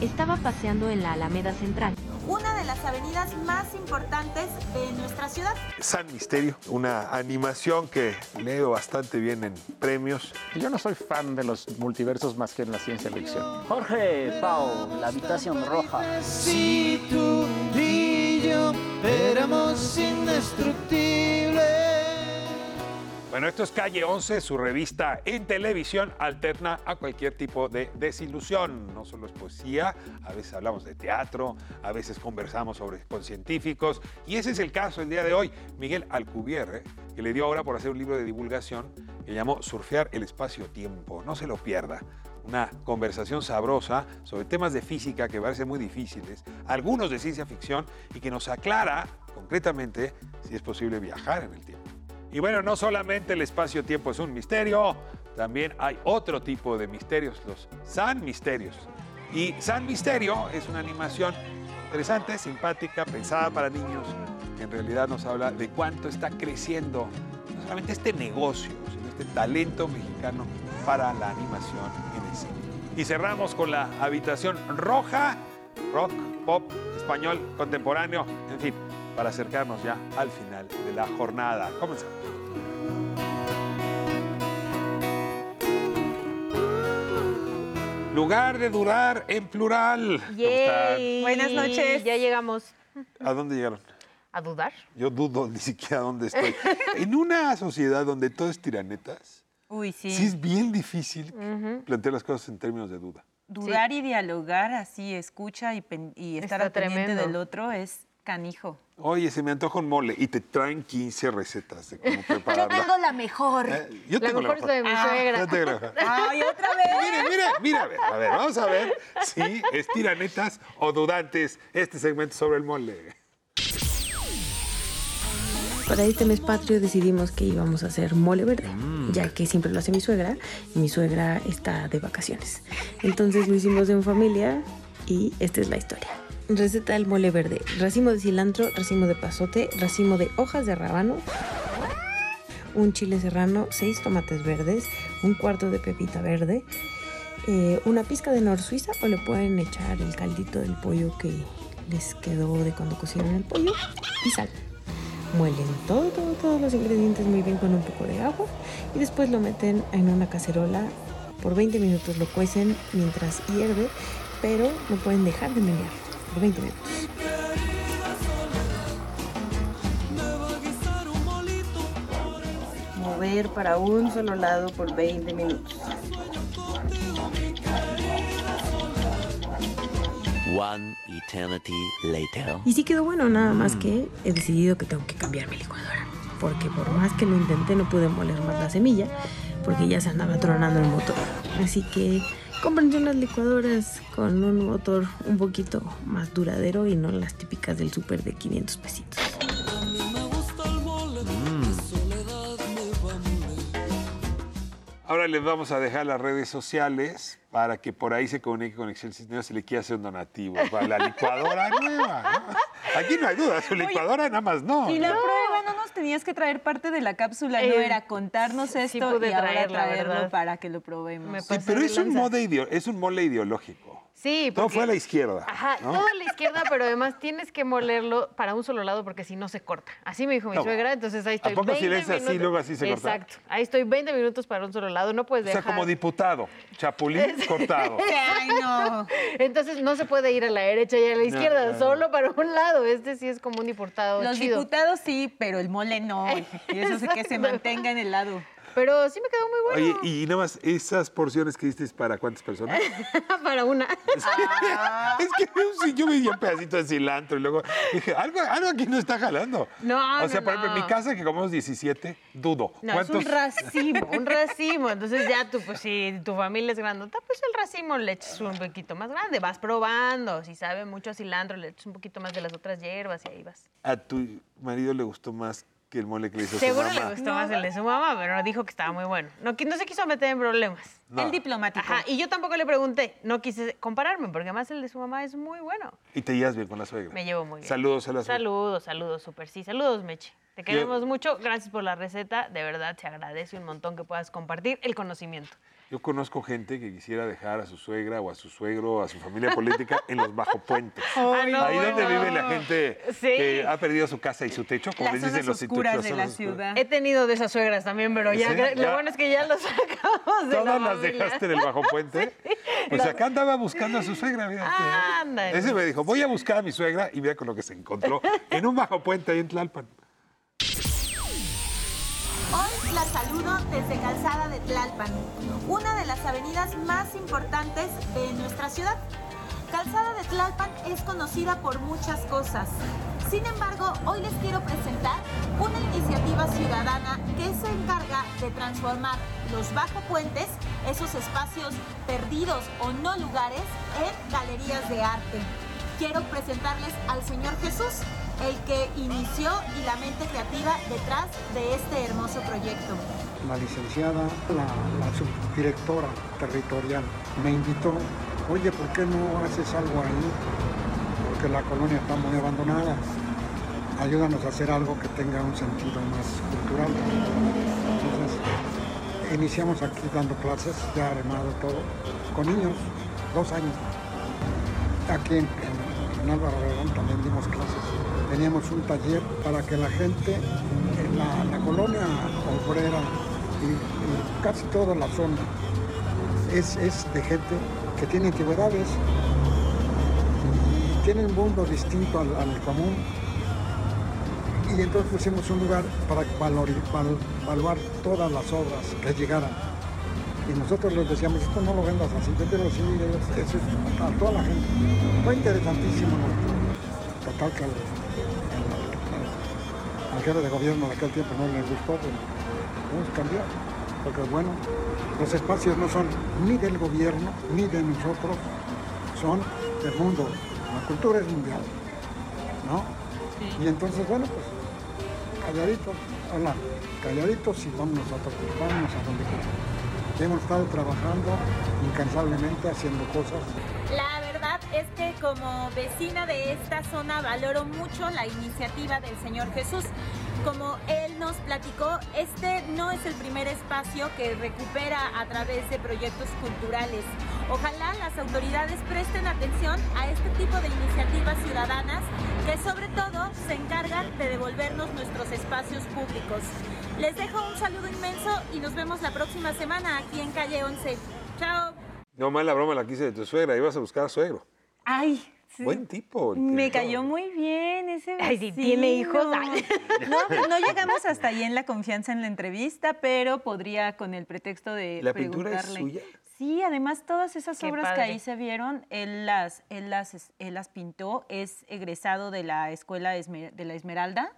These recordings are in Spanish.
estaba paseando en la Alameda Central. Una de las avenidas más importantes de nuestra ciudad. San Misterio, una animación que leo bastante bien en premios. Yo no soy fan de los multiversos más que en la ciencia ficción. Jorge, Pau, la habitación roja. Si tú y yo éramos indestructibles. Bueno, esto es Calle 11, su revista en televisión alterna a cualquier tipo de desilusión. No solo es poesía, a veces hablamos de teatro, a veces conversamos sobre, con científicos. Y ese es el caso el día de hoy. Miguel Alcubierre, que le dio ahora por hacer un libro de divulgación que llamó Surfear el espacio-tiempo. No se lo pierda. Una conversación sabrosa sobre temas de física que parecen muy difíciles, algunos de ciencia ficción y que nos aclara concretamente si es posible viajar en el tiempo. Y bueno, no solamente el espacio-tiempo es un misterio, también hay otro tipo de misterios, los San Misterios. Y San Misterio es una animación interesante, simpática, pensada para niños, que en realidad nos habla de cuánto está creciendo no solamente este negocio, sino este talento mexicano para la animación en el cine. Y cerramos con la habitación roja, rock, pop, español, contemporáneo, en fin, para acercarnos ya al final de la jornada. Comenzamos. Lugar de durar en plural. ¿Cómo Yay. Buenas noches. Ya llegamos? ¿A dónde llegaron? a dudar. Yo dudo ni siquiera dónde estoy. en una sociedad donde todo es tiranetas, Uy, sí. sí es bien difícil plantear las cosas en términos de duda. Dudar y dialogar así, escucha y, y estar Está al pendiente del otro es canijo. Oye, se me antoja un mole y te traen 15 recetas de cómo Yo prepararlo. tengo la mejor. Eh, Yo La tengo mejor es la de mi Ah, suegra. Yo tengo la mejor. ¡Ay, otra vez! Mire, mire, mire, a ver, a ver, vamos a ver si es tiranetas o dudantes este segmento sobre el mole. Para este mes patrio decidimos que íbamos a hacer mole verde, Mm. ya que siempre lo hace mi suegra y mi suegra está de vacaciones. Entonces lo hicimos en familia y esta es la historia. Receta del mole verde. Racimo de cilantro, racimo de pasote, racimo de hojas de rábano, un chile serrano, seis tomates verdes, un cuarto de pepita verde, eh, una pizca de nor suiza o le pueden echar el caldito del pollo que les quedó de cuando cocinaron el pollo y sal. Muelen todo, todo, todos los ingredientes muy bien con un poco de agua y después lo meten en una cacerola. Por 20 minutos lo cuecen mientras hierve, pero no pueden dejar de menear por 20 minutos. Mover para un solo lado por 20 minutos. One eternity later. Y sí quedó bueno, nada más que he decidido que tengo que cambiar mi licuadora. Porque por más que lo intenté no pude moler más la semilla, porque ya se andaba tronando el motor. Así que cómprense unas licuadoras con un motor un poquito más duradero y no las típicas del súper de 500 pesitos. Ahora les vamos a dejar las redes sociales para que por ahí se comunique con Excel Cisneros si le quiere hacer un donativo para la licuadora nueva. ¿no? Aquí no hay duda, su licuadora nada más no. Y la ¿no? No tenías que traer parte de la cápsula, no Eh, era contarnos sí esto y ahora traerla, traerlo para que lo probemos. Sí, pero es un, mode ideo- es un mole ideológico. Sí, Todo fue a la izquierda. Ajá, ¿no? todo a la izquierda, pero además tienes que molerlo para un solo lado porque si no se corta. Así me dijo mi No. suegra, entonces ahí ¿A estoy. poco si 20 le es así, luego así se corta? Exacto. Ahí estoy 20 minutos para un solo lado, no puedes O sea, dejar. como diputado, chapulín cortado. Ay, no. Entonces no se puede ir a la derecha y a la izquierda, no, no. solo para un lado. Este sí es como un diputado Los chido. diputados sí, pero el mole no. Y eso sí que se Exacto. mantenga en el lado. Pero sí me quedó muy bueno. Oye, y nada más, ¿esas porciones que diste es para cuántas personas? para una. es que yo veía un pedacito de cilantro y luego dije, algo, algo aquí no está jalando. No, O sea, no, por ejemplo, en mi casa que comemos 17, dudo. No, es un racimo, un racimo. Entonces ya tú, pues si tu familia es grandota, pues el racimo le echas un poquito más grande. Vas probando. Si sabe mucho a cilantro, le echas un poquito más de las otras hierbas y ahí vas. ¿A tu marido le gustó más que el mole que le hizo su Seguro le mamá? gustó más el de su mamá, pero dijo que estaba muy bueno. No, no se quiso meter en problemas. No. El diplomático. Ajá, y yo tampoco le pregunté. No quise compararme, porque además el de su mamá es muy bueno. Y te llevas bien con la suegra. Me llevo muy bien. Saludos a la suegra. Saludos, saludos, súper sí. Saludos, Meche. Te queremos mucho. Gracias por la receta. De verdad, se agradece un montón que puedas compartir el conocimiento. Yo conozco gente que quisiera dejar a su suegra o a su suegro, a su familia política en los bajo puentes. Ah, no, Ahí donde bueno. vive la gente Sí. que ha perdido su casa y su techo, como les dicen los oscuras de la ciudad. He tenido de esas suegras también, pero ya, ¿Sí? lo Ya. bueno es que ya los sacamos de la Todas las familia. dejaste en el bajo puente. Pues acá andaba buscando a su suegra, fíjate. Ándale. Ese me dijo, voy a buscar a mi suegra y mira con lo que se encontró en un bajo puente ahí en Tlalpan. Saludo desde Calzada de Tlalpan, una de las avenidas más importantes de nuestra ciudad. Calzada de Tlalpan es conocida por muchas cosas. Sin embargo, hoy les quiero presentar una iniciativa ciudadana que se encarga de transformar los bajo puentes, esos espacios perdidos o no lugares, en galerías de arte. Quiero presentarles al Señor Jesús, el que inició y la mente creativa detrás de este hermoso proyecto. la licenciada, la, la subdirectora territorial, me invitó, oye, ¿por qué no haces algo ahí? Porque la colonia está muy abandonada. Ayúdanos a hacer algo que tenga un sentido más cultural. Entonces, iniciamos aquí dando clases, ya armado todo, con niños, dos años. Aquí en, en- en Álvaro Obregón también dimos clases. Teníamos un taller para que la gente en la, colonia obrera y, casi toda la zona es, es de gente que tiene antigüedades y tiene un mundo distinto al, común. Y entonces pusimos un lugar para valori- val- evaluar todas las obras que llegaran. Y nosotros les decíamos, esto no lo vendas así, véndelo así, a toda la gente. Fue interesantísimo. Total que de gobierno de aquel tiempo no le gustó, pues vamos a cambiar. Porque bueno, los espacios no son ni del gobierno, ni de nosotros, son del mundo. La cultura es mundial, ¿no? Y entonces, bueno, pues calladitos, hola, calladitos y vámonos a, vámonos a donde queramos. Hemos estado trabajando incansablemente, haciendo cosas. Como vecina de esta zona valoro mucho la iniciativa del Señor Jesús. Como Él nos platicó, este no es el primer espacio que recupera a través de proyectos culturales. Ojalá las autoridades presten atención a este tipo de iniciativas ciudadanas que sobre todo se encargan de devolvernos nuestros espacios públicos. Les dejo un saludo inmenso y nos vemos la próxima semana aquí en Calle 11. Chao. No mal la broma la quise de tu suegra, ibas a buscar a suegro. Ay, sí. Buen tipo. Me cayó muy bien ese Ay, si vecino. tiene hijos, ay. No, no llegamos hasta ahí en la confianza en la entrevista, pero podría con el pretexto de ¿La pintura es preguntarle. suya? Sí, además todas esas Qué obras que ahí se vieron, él las, él las, él las pintó, es egresado de la Escuela de la Esmeralda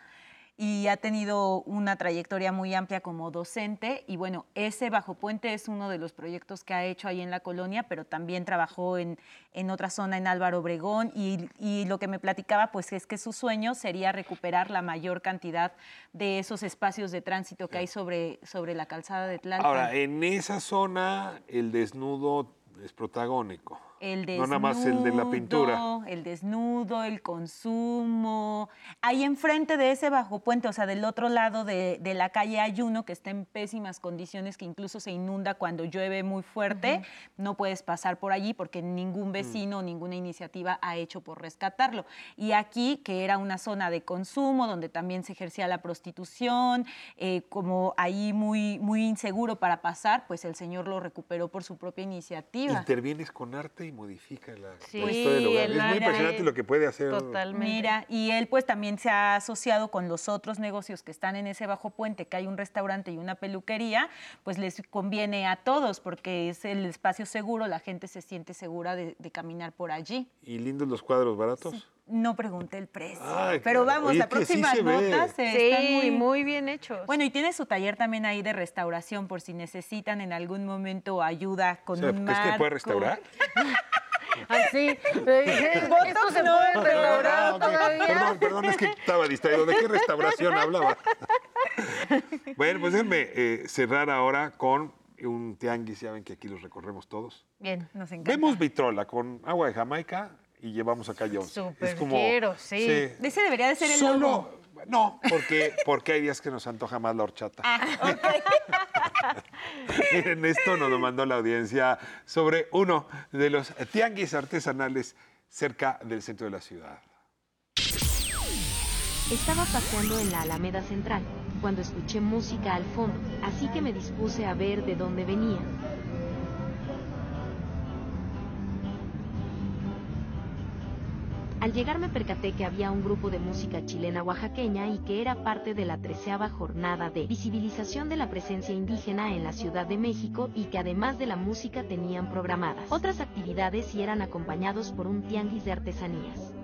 y ha tenido una trayectoria muy amplia como docente y bueno, ese Bajo Puente es uno de los proyectos que ha hecho ahí en la colonia, pero también trabajó en, en otra zona en Álvaro Obregón y, y lo que me platicaba pues es que su sueño sería recuperar la mayor cantidad de esos espacios de tránsito que hay sobre, sobre la calzada de Tlalpan. Ahora, en esa zona el desnudo es protagónico. El No nada más el de la pintura. desnudo, El desnudo, el consumo. Ahí enfrente de ese bajo puente, o sea, del otro lado de, de la calle hay uno que está en pésimas condiciones, que incluso se inunda cuando llueve muy fuerte. No puedes pasar por allí porque ningún vecino, ninguna iniciativa ha hecho por rescatarlo. Y aquí, que era una zona de consumo, donde también se ejercía la prostitución, eh, como ahí muy, muy inseguro para pasar, pues el señor lo recuperó por su propia iniciativa. Intervienes con arte y modifica la, la Sí, historia del lugar. el Es muy impresionante lo que puede hacer. Totalmente. Mira, y él pues también se ha asociado con los otros negocios que están en ese bajo puente, que hay un restaurante y una peluquería, pues les conviene a todos porque es el espacio seguro, la gente se siente segura de, de caminar por allí. Y lindos los cuadros baratos. No pregunté el precio, Ay, pero vamos, Oye, la es que sí próxima se ve. nota se Sí, están muy, muy bien hechos. Bueno, y tiene su taller también ahí de restauración por si necesitan en algún momento ayuda O con sea, un ¿crees que puede marco. restaurar? Así. Esto se puede restaurar Ah, todavía. Perdón, perdón, es que estaba distraído. ¿De qué restauración hablaba? bueno, pues déjenme eh, cerrar ahora con un tianguis. Ya ven que aquí los recorremos todos. Bien. Nos encanta. Vemos vitrola con agua de Jamaica y llevamos a calle 11. Súper es como, quiero, sí. Ese debería de ser el Solo, logo. no, porque, porque hay días que nos antoja más la horchata. Miren, esto nos lo mandó la audiencia sobre uno de los tianguis artesanales cerca del centro de la ciudad. Estaba paseando en la Alameda Central cuando escuché música al fondo, así que me dispuse a ver de dónde venía. Al llegar me percaté que había un grupo de música chilena oaxaqueña y que era parte de la treceava jornada de visibilización de la presencia indígena en la Ciudad de México y que además de la música tenían programadas otras actividades y eran acompañados por un tianguis de artesanías.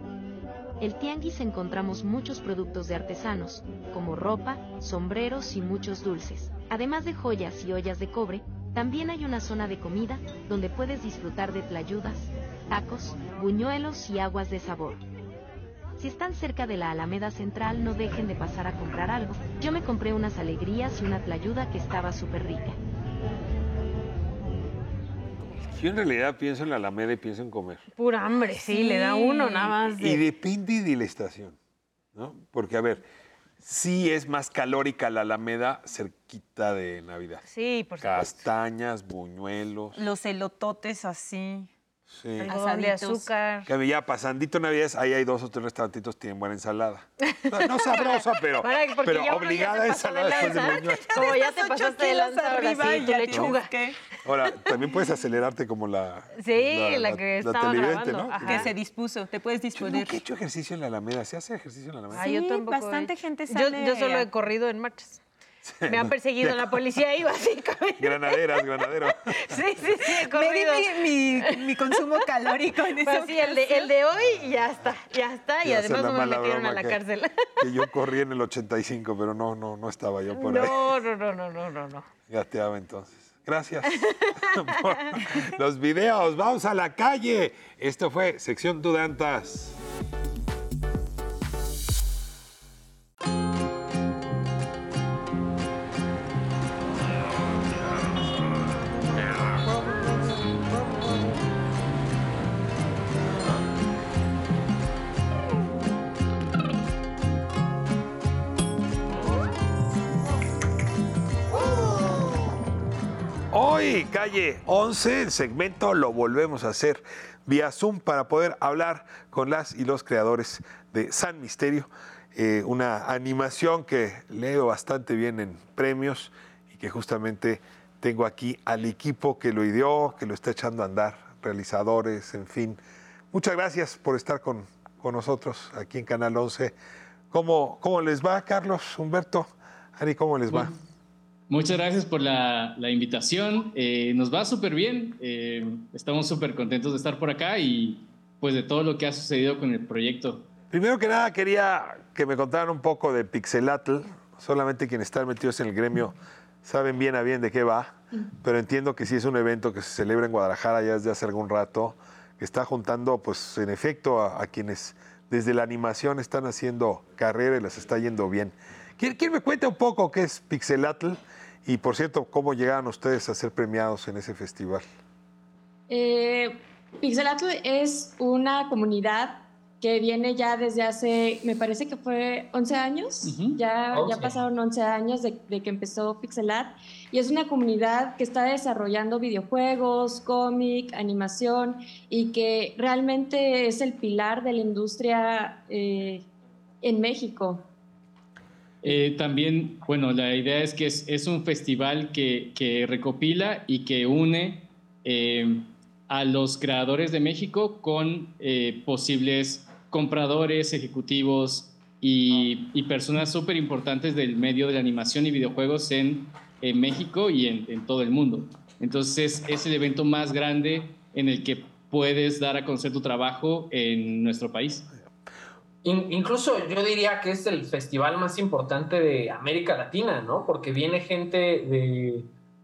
El tianguis encontramos muchos productos de artesanos, como ropa, sombreros y muchos dulces. Además de joyas y ollas de cobre, también hay una zona de comida donde puedes disfrutar de tlayudas, tacos, buñuelos y aguas de sabor. Si están cerca de la Alameda Central, no dejen de pasar a comprar algo. Yo me compré unas alegrías y una tlayuda que estaba súper rica. Yo en realidad pienso en la Alameda y pienso en comer. Pura hambre, sí, le da uno nada más de... Y depende de la estación, ¿no? Porque, a ver, sí es más calórica la Alameda cerquita de Navidad. Sí, por supuesto. Castañas, buñuelos. Los elototes así. Sí. De azúcar. Que ya pasandito Navidad, ahí hay dos o tres restaurantitos que tienen buena ensalada. No, no sabrosa, pero, Para- pero ya uno ya obligada a de ensalada después de. Como ya te pasaste de lanza, arriba sí, y tu lechuga. ¿Qué? Ahora, también puedes acelerarte como la... Sí, la que estaba televidente, grabando. ¿no? Ajá. Que se dispuso, te puedes Yo disponer. nunca he hecho ejercicio en la Alameda. ¿Se hace ejercicio en la Alameda? Yo Sí, tampoco he bastante hecho. gente Yo, sale yo solo a- he corrido en marchas. Me han perseguido la policía y básicamente. Granaderas, granadero. Sí, sí, sí, he Me di mi, mi- mi consumo calórico en Pues sí, el de, el de hoy y ya está, ya está. Y además no me metieron a la que- cárcel. Que yo corrí en el 85, pero no, no, no estaba yo por ahí. No, no, no, no, no, no, no. Gateaba entonces. Gracias por los videos. Vamos a la calle. Esto fue Sección Dudantas. Calle 11, el segmento lo volvemos a hacer vía Zoom para poder hablar con las y los creadores de San Misterio, eh, una animación que leo bastante bien en premios y que justamente tengo aquí al equipo que lo ideó, que lo está echando a andar, realizadores, en fin. Muchas gracias por estar con, con nosotros aquí en Canal 11. ¿Cómo, ¿Cómo les va, Carlos, Humberto? Ari, ¿cómo les va? Muchas gracias por la, la invitación. Eh, nos va súper bien. Eh, estamos súper contentos de estar por acá y pues de todo lo que ha sucedido con el proyecto. Primero que nada quería que me contaran un poco de Pixelatl. Solamente quienes están metidos en el gremio saben bien a bien de qué va, pero entiendo que sí es un evento que se celebra en Guadalajara ya desde hace algún rato, que está juntando, pues en efecto, a, a quienes desde la animación están haciendo carrera y les está yendo bien. ¿Quién, quién me cuenta un poco qué es Pixelatl? Y por cierto, ¿cómo llegaron ustedes a ser premiados en ese festival? Eh, Pixelatl es una comunidad que viene ya desde hace, me parece que fue 11 años, ya, ya 11. pasaron 11 años de, de que empezó Pixelat y es una comunidad que está desarrollando videojuegos, cómic, animación y que realmente es el pilar de la industria eh, en México. Eh, también, bueno, la idea es que es, un festival que, recopila y que une eh, a los creadores de México con eh, posibles compradores, ejecutivos y, personas súper importantes del medio de la animación y videojuegos en, en México y en, en todo el mundo. Entonces es el evento más grande en el que puedes dar a conocer tu trabajo en nuestro país. In- incluso yo diría que es el festival más importante de América Latina, ¿no? Porque viene gente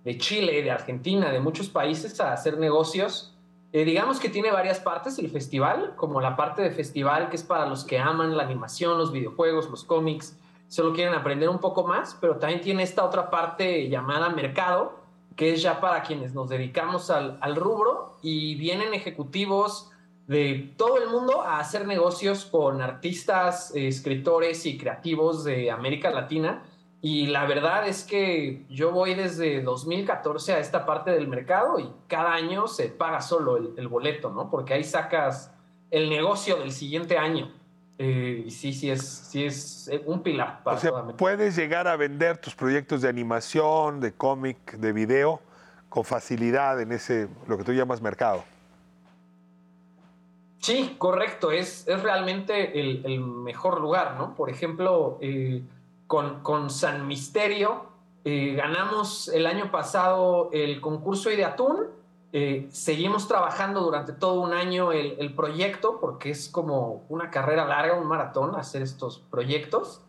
de, Chile, de Argentina, de muchos países a hacer negocios. Eh, digamos que tiene varias partes el festival, como la parte de festival que es para los que aman la animación, los videojuegos, los cómics, solo quieren aprender un poco más, pero también tiene esta otra parte llamada mercado, que es ya para quienes nos dedicamos al rubro y vienen ejecutivos de todo el mundo a hacer negocios con artistas, escritores y creativos de América Latina. Y la verdad es que yo voy desde 2014 a esta parte del mercado y cada año se paga solo el, boleto, ¿no? Porque ahí sacas el negocio del siguiente año. Eh, y sí, sí es, sí es un pilar para o sea, puedes llegar a vender tus proyectos de animación, de cómic, de video con facilidad en ese, lo que tú llamas mercado. Sí, correcto, es, es realmente el, mejor lugar, ¿no? Por ejemplo, eh, con, con, San Misterio eh, ganamos el año pasado el concurso Ideatún, eh, seguimos trabajando durante todo un año el, el, proyecto, porque es como una carrera larga, un maratón, hacer estos proyectos.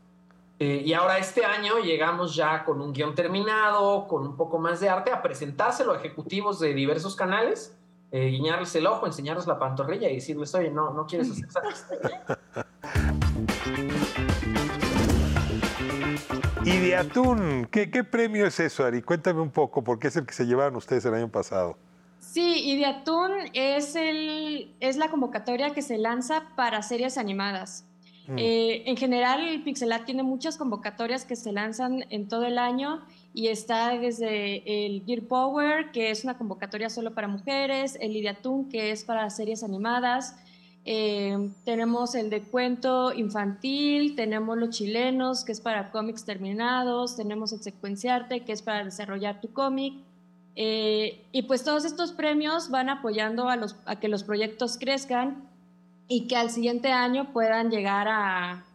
y ahora este año llegamos ya con un guion terminado, con un poco más de arte, a presentárselo a ejecutivos de diversos canales eh, guiñarles el ojo, enseñarles la pantorrilla y decirles, oye, no, no quieres hacer esa Y de atún, ¿qué, ¿qué, premio es eso, Ari? Cuéntame un poco, porque es el que se llevaron ustedes el año pasado. Sí, y de atún es, el, es la convocatoria que se lanza para series animadas. Mm. Eh, en general, Pixelat tiene muchas convocatorias que se lanzan en todo el año y está desde el Gear Power, que es una convocatoria solo para mujeres, el Ideatún, que es para series animadas, eh, tenemos el de cuento infantil, tenemos los chilenos, que es para cómics terminados, tenemos el secuenciarte, que es para desarrollar tu cómic. Eh, y pues todos estos premios van apoyando a, los, a que los proyectos crezcan y que al siguiente año puedan llegar a,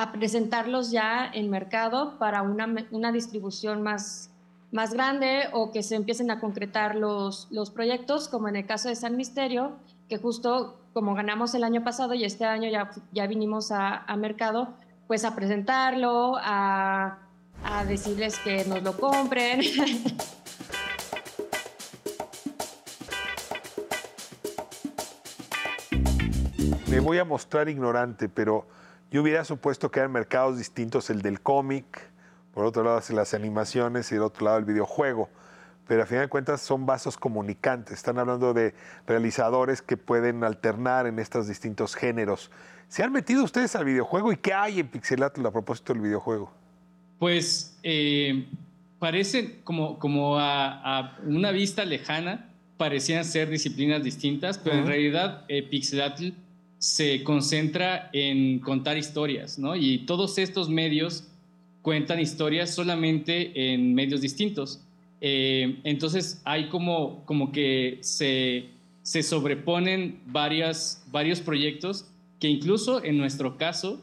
a presentarlos ya en mercado para una, una distribución más, más grande o que se empiecen a concretar los, los proyectos, como en el caso de San Misterio, que justo como ganamos el año pasado y este año ya, ya vinimos a, a mercado, pues a presentarlo, a, a decirles que nos lo compren. Me voy a mostrar ignorante, pero yo hubiera supuesto que eran mercados distintos, el del cómic, por otro lado las animaciones y del otro lado el videojuego. Pero a final de cuentas son vasos comunicantes. Están hablando de realizadores que pueden alternar en estos distintos géneros. ¿Se han metido ustedes al videojuego y qué hay en Pixelatl a propósito del videojuego? Pues eh, parecen como, como a, una vista lejana, parecían ser disciplinas distintas, pero en realidad eh, se concentra en contar historias, ¿no? Y todos estos medios cuentan historias solamente en medios distintos. Eh, entonces hay como, como que se, se sobreponen varias, varios proyectos que incluso en nuestro caso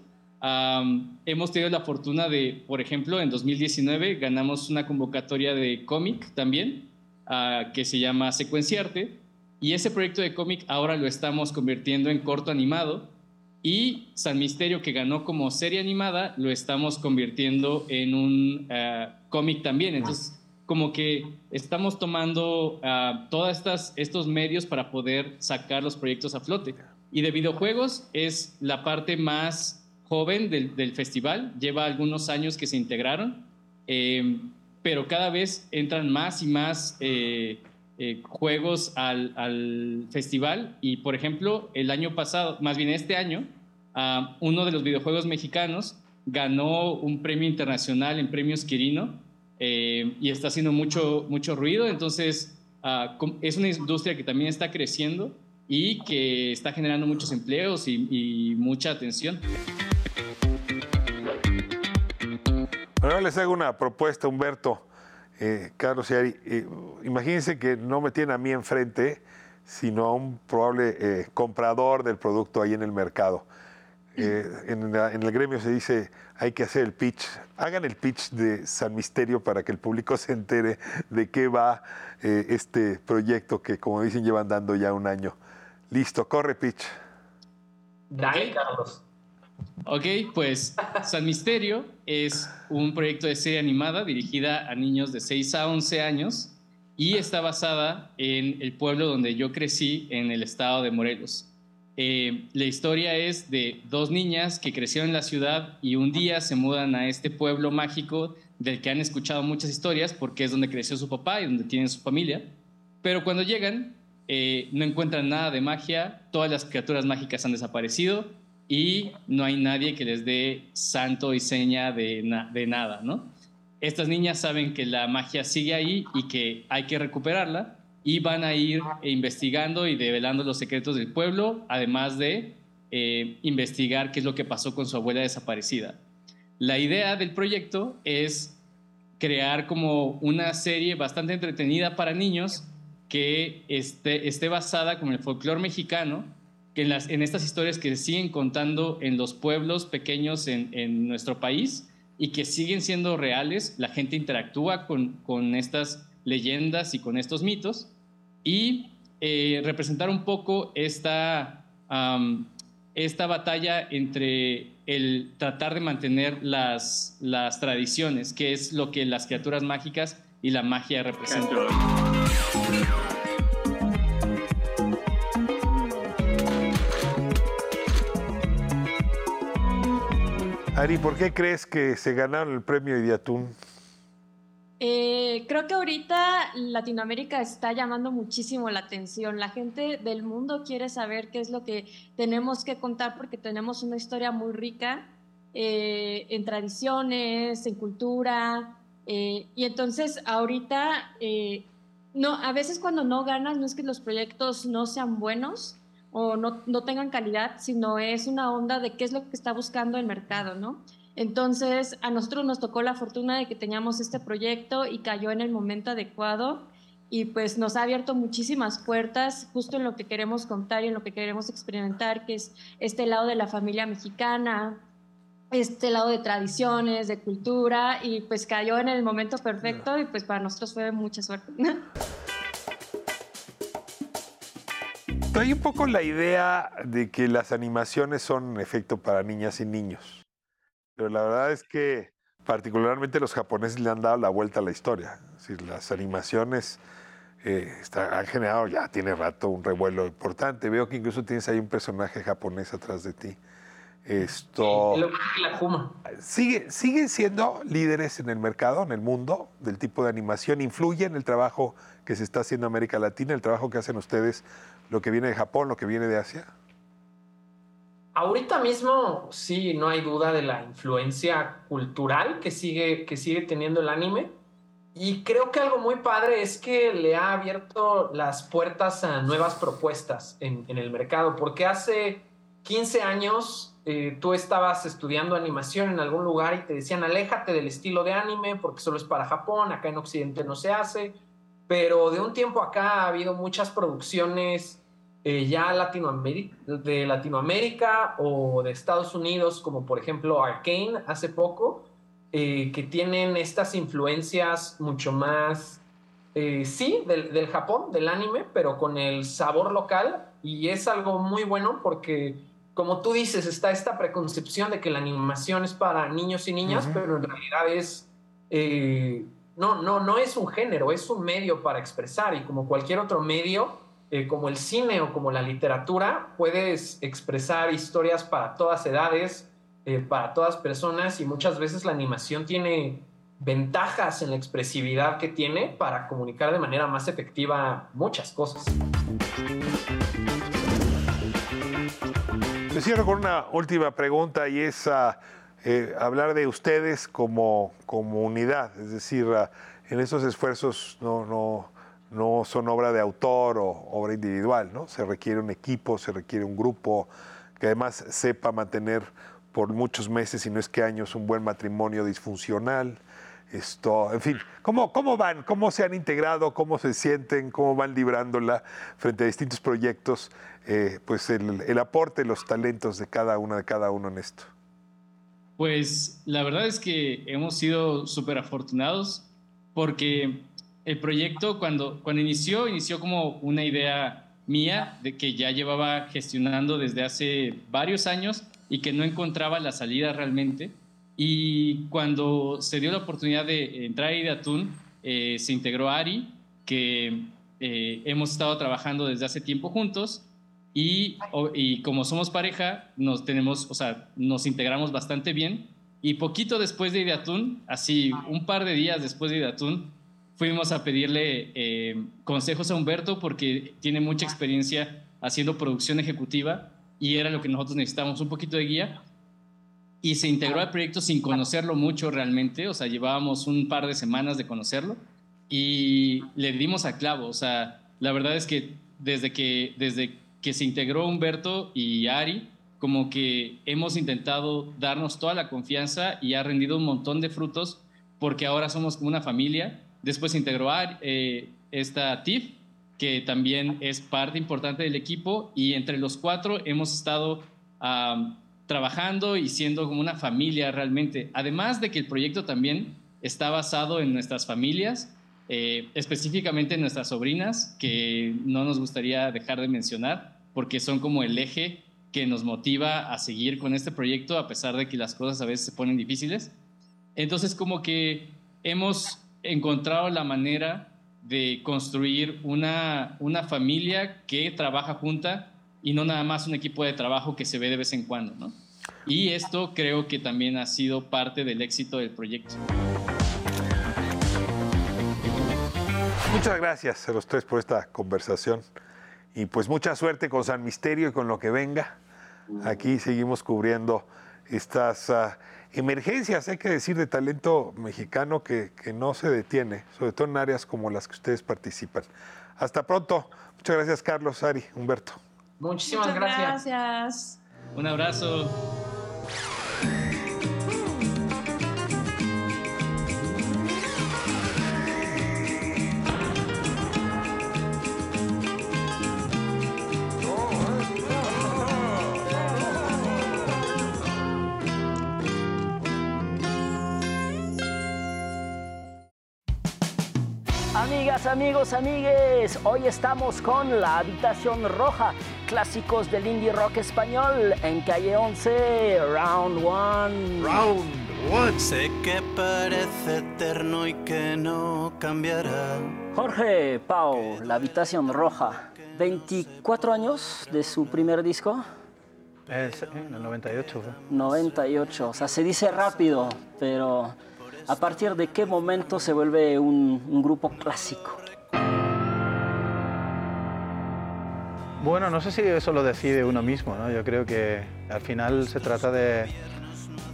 hemos tenido la fortuna de, por ejemplo, en 2019 ganamos una convocatoria de cómic también, ah, que se llama Secuenciarte, y ese proyecto de cómic ahora lo estamos convirtiendo en corto animado y San Misterio, que ganó como serie animada, lo estamos convirtiendo en un eh, cómic también. Entonces, como que estamos tomando uh, todos estos medios para poder sacar los proyectos a flote. Y de videojuegos es la parte más joven del, festival. Lleva algunos años que se integraron, eh, pero cada vez entran más y más eh, eh, juegos al, festival y, por ejemplo, el año pasado, más bien este año, ah, uno de los videojuegos mexicanos ganó un premio internacional en Premios Quirino eh, y está haciendo mucho, mucho ruido. Entonces, ah, es una industria que también está creciendo y que está generando muchos empleos y, y mucha atención. Ahora les hago una propuesta, Humberto. Eh, Carlos y Ari, eh, imagínense que no me tienen a mí enfrente, sino a un probable eh, comprador del producto ahí en el mercado. En, el gremio se dice hay que hacer el pitch. Hagan el pitch de San Misterio para que el público se entere de qué va este proyecto que, como dicen, llevan dando ya un año. Listo, corre pitch. Dale, Carlos. Ok, pues San Misterio es un proyecto de serie animada dirigida a niños de 6 a 11 años y está basada en el pueblo donde yo crecí, en el estado de Morelos. Eh, la historia es de dos niñas que crecieron en la ciudad y un día se mudan a este pueblo mágico del que han escuchado muchas historias porque es donde creció su papá y donde tienen su familia. Pero cuando llegan, eh, no encuentran nada de magia, todas las criaturas mágicas han desaparecido y no hay nadie que les dé santo y seña de, nada, ¿no? Estas niñas saben que la magia sigue ahí y que hay que recuperarla y van a ir investigando y develando los secretos del pueblo, además de eh, investigar qué es lo que pasó con su abuela desaparecida. La idea del proyecto es crear como una serie bastante entretenida para niños que esté, esté basada como el folclore mexicano, en, estas historias que siguen contando en los pueblos pequeños en, nuestro país y que siguen siendo reales, la gente interactúa con, con estas leyendas y con estos mitos, y eh, representar un poco esta, esta batalla entre el tratar de mantener las, las tradiciones, que es lo que las criaturas mágicas y la magia representan. Ari, ¿por qué crees que se ganaron el premio Idiatún? Eh, creo que ahorita Latinoamérica está llamando muchísimo la atención. La gente del mundo quiere saber qué es lo que tenemos que contar porque tenemos una historia muy rica eh, en tradiciones, en cultura. Eh, y entonces ahorita, no, a veces cuando no ganas no es que los proyectos no sean buenos o no, no tengan calidad, sino es una onda de qué es lo que está buscando el mercado, ¿no? Entonces, a nosotros nos tocó la fortuna de que teníamos este proyecto y cayó en el momento adecuado y pues nos ha abierto muchísimas puertas justo en lo que queremos contar y en lo que queremos experimentar, que es este lado de la familia mexicana, este lado de tradiciones, de cultura y pues cayó en el momento perfecto y pues para nosotros fue mucha suerte. Hay un poco la idea de que las animaciones son efecto para niñas y niños. Pero la verdad es que particularmente los japoneses le han dado la vuelta a la historia. Es decir, las animaciones eh, han generado ya tiene rato un revuelo importante. Veo que incluso tienes ahí un personaje japonés atrás de ti. Esto. Sigue, ¿Siguen siendo líderes en el mercado, en el mundo, del tipo de animación? ¿Influye en el trabajo que se está haciendo en América Latina, el trabajo que hacen ustedes, lo que viene de Japón, lo que viene de Asia? Ahorita mismo sí, no hay duda de la influencia cultural que sigue, que sigue teniendo el anime. Y creo que algo muy padre es que le ha abierto las puertas a nuevas propuestas en, el mercado, porque hace 15 años eh, tú estabas estudiando animación en algún lugar y te decían, aléjate del estilo de anime porque solo es para Japón, acá en Occidente no se hace, pero de un tiempo acá ha habido muchas producciones eh, ya Latinoamérica, de Latinoamérica o de Estados Unidos, como por ejemplo Arcane hace poco, eh, que tienen estas influencias mucho más, eh, sí, del, del, Japón, del anime, pero con el sabor local. Y es algo muy bueno porque, como tú dices, está esta preconcepción de que la animación es para niños y niñas, pero en realidad es... no, no, no es un género, es un medio para expresar y como cualquier otro medio, eh, como el cine o como la literatura, puedes expresar historias para todas edades, eh, para todas personas y muchas veces la animación tiene ventajas en la expresividad que tiene para comunicar de manera más efectiva muchas cosas. Me cierro con una última pregunta y es ah, eh, hablar de ustedes como comunidad, es decir, en esos esfuerzos no, no no son obra de autor o obra individual, ¿no? Se requiere un equipo, se requiere un grupo que además sepa mantener por muchos meses, si no es que años, un buen matrimonio disfuncional. Esto, en fin, ¿cómo, ¿cómo van? ¿Cómo se han integrado? ¿Cómo se sienten? ¿Cómo van librándola frente a distintos proyectos? Eh, pues el, el aporte, los talentos de cada uno, de cada uno en esto. Pues la verdad es que hemos sido súper afortunados porque el proyecto cuando, cuando inició, inició como una idea mía de que ya llevaba gestionando desde hace varios años y que no encontraba la salida realmente. Y cuando se dio la oportunidad de entrar a Idatun, eh, se integró Ari, que eh, hemos estado trabajando desde hace tiempo juntos y, y, como somos pareja, nos tenemos, o sea, nos integramos bastante bien. Y poquito después de Idatun, así un par de días después de Idatun, fuimos a pedirle eh, consejos a Humberto porque tiene mucha experiencia haciendo producción ejecutiva y era lo que nosotros necesitábamos, un poquito de guía. Y se integró al proyecto sin conocerlo mucho realmente, o sea, llevábamos un par de semanas de conocerlo y le dimos a clavo, o sea, la verdad es que desde que, desde que se integró Humberto y Ari, como que hemos intentado darnos toda la confianza y ha rendido un montón de frutos porque ahora somos como una familia. Después se integró Ari, eh, esta TIF, que también es parte importante del equipo y entre los cuatro hemos estado trabajando y siendo como una familia realmente. Además de que el proyecto también está basado en nuestras familias, eh, específicamente en nuestras sobrinas, que no nos gustaría dejar de mencionar, porque son como el eje que nos motiva a seguir con este proyecto a pesar de que las cosas a veces se ponen difíciles. Entonces como que hemos encontrado la manera de construir una, una familia que trabaja junta y no nada más un equipo de trabajo que se ve de vez en cuando, ¿no? Y esto creo que también ha sido parte del éxito del proyecto. Muchas gracias a los tres por esta conversación y pues mucha suerte con San Misterio y con lo que venga. Aquí seguimos cubriendo estas uh, emergencias, hay que decir, de talento mexicano que, que, no se detiene, sobre todo en áreas como las que ustedes participan. Hasta pronto. Muchas gracias, Carlos, Ari, Humberto. Muchísimas Muchas gracias. gracias. Un abrazo. Amigos, amigues, hoy estamos con La Habitación Roja, clásicos del indie rock español en calle 11, round one. Round one. Sé que parece eterno y que no cambiará. Jorge Pau, La Habitación Roja, 24 años de su primer disco. Es en el 98. ¿eh? 98, o sea, se dice rápido, pero ¿a partir de qué momento se vuelve un, un grupo clásico? Bueno, no sé si eso lo decide uno mismo, ¿no? Yo creo que al final se trata de,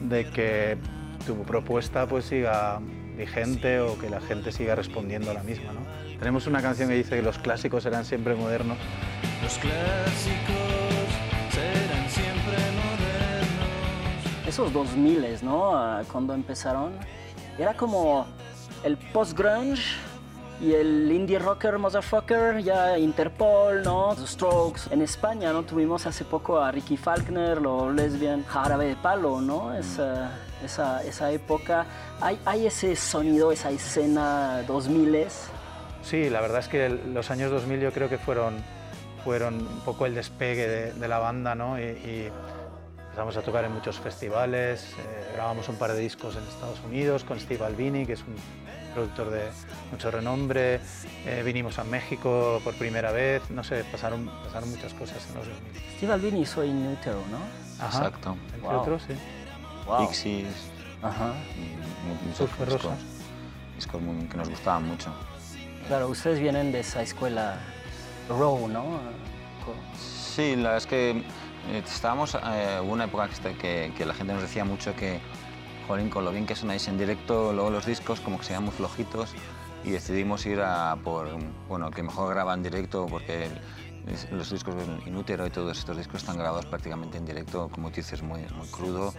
de que tu propuesta pues siga vigente o que la gente siga respondiendo a la misma, ¿no? Tenemos una canción que dice que los clásicos serán siempre modernos. Los clásicos serán siempre modernos. Esos 2000, ¿no? Ah, Cuando empezaron, era como el post-grunge y el indie rocker motherfucker, ya Interpol, ¿no? The Strokes. En España, ¿no? Tuvimos hace poco a Ricky Falkner, los lesbian, Jarabe de Palo, ¿no? Esa, esa, esa época. Hay, hay ese sonido, esa escena 2000 Sí, la verdad es que los años 2000 yo creo que fueron, fueron un poco el despegue de, la banda, ¿no? Y empezamos a tocar en muchos festivales, eh, grabamos un par de discos en Estados Unidos con Steve Albini, que es un productor de mucho renombre, eh, vinimos a México por primera vez, no sé, pasaron, pasaron muchas cosas en los 2000. Steve Albini hizo In Utero, ¿no? Ajá, Exacto. Entre Wow. otros, sí. Wow. Pixies. Ajá. y mu- muchos Surfer discos, Rosa. discos muy- que nos gustaban mucho. Claro, ustedes vienen de esa escuela Row, ¿no? Sí, la verdad es que estábamos, eh, una época que, este- que, la gente nos decía mucho que, jolín, con lo bien que sonáis en directo, luego los discos como que se muy flojitos y decidimos ir a por, bueno, que mejor graba en directo porque los discos Inútero y todos estos discos están grabados prácticamente en directo, como tú dices, muy, muy crudo.